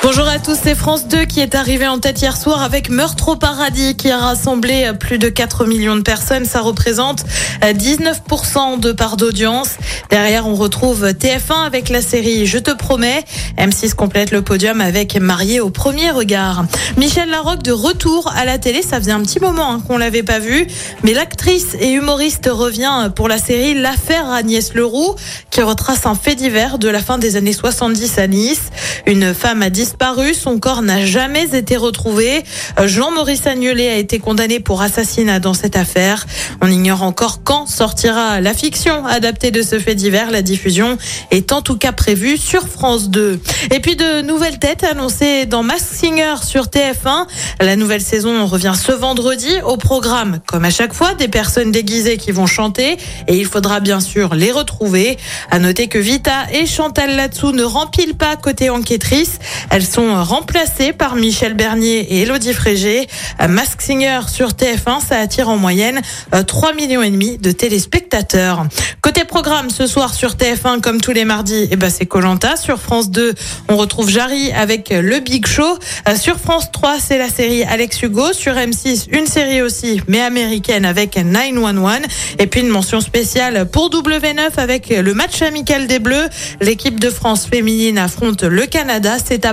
Bonjour à tous, c'est France 2 qui est arrivé en tête hier soir avec Meurtre au paradis qui a rassemblé plus de 4 millions de personnes. Ça représente 19% de part d'audience. Derrière, on retrouve TF1 avec la série Je te promets. M6 complète le podium avec Marié au premier regard. Michel Larocque de retour à la télé. Ça faisait un petit moment hein, qu'on l'avait pas vu. Mais l'actrice et humoriste revient pour la série L'affaire Agnès Leroux qui retrace un fait divers de la fin des années 70 à Nice. Une femme a son corps n'a jamais été retrouvé. Jean-Maurice Agnolet a été condamné pour assassinat dans cette affaire. On ignore encore quand sortira la fiction adaptée de ce fait divers. La diffusion est en tout cas prévue sur France 2. Et puis de nouvelles têtes annoncées dans Mask Singer sur TF1. La nouvelle saison revient ce vendredi au programme. Comme à chaque fois, des personnes déguisées qui vont chanter et il faudra bien sûr les retrouver. À noter que Vita et Chantal Latsou ne rempilent pas côté enquêtrice. Sont remplacées par Michel Bernier et Elodie Frégé. Mask Singer sur TF1, ça attire en moyenne 3 millions et demi de téléspectateurs. Côté programme, ce soir sur TF1, comme tous les mardis, eh ben c'est Colanta. Sur France 2, on retrouve Jarry avec le Big Show. Sur France 3, c'est la série Alex Hugo. Sur M6, une série aussi, mais américaine avec 911. Et puis une mention spéciale pour W9 avec le match amical des Bleus. L'équipe de France féminine affronte le Canada. C'est à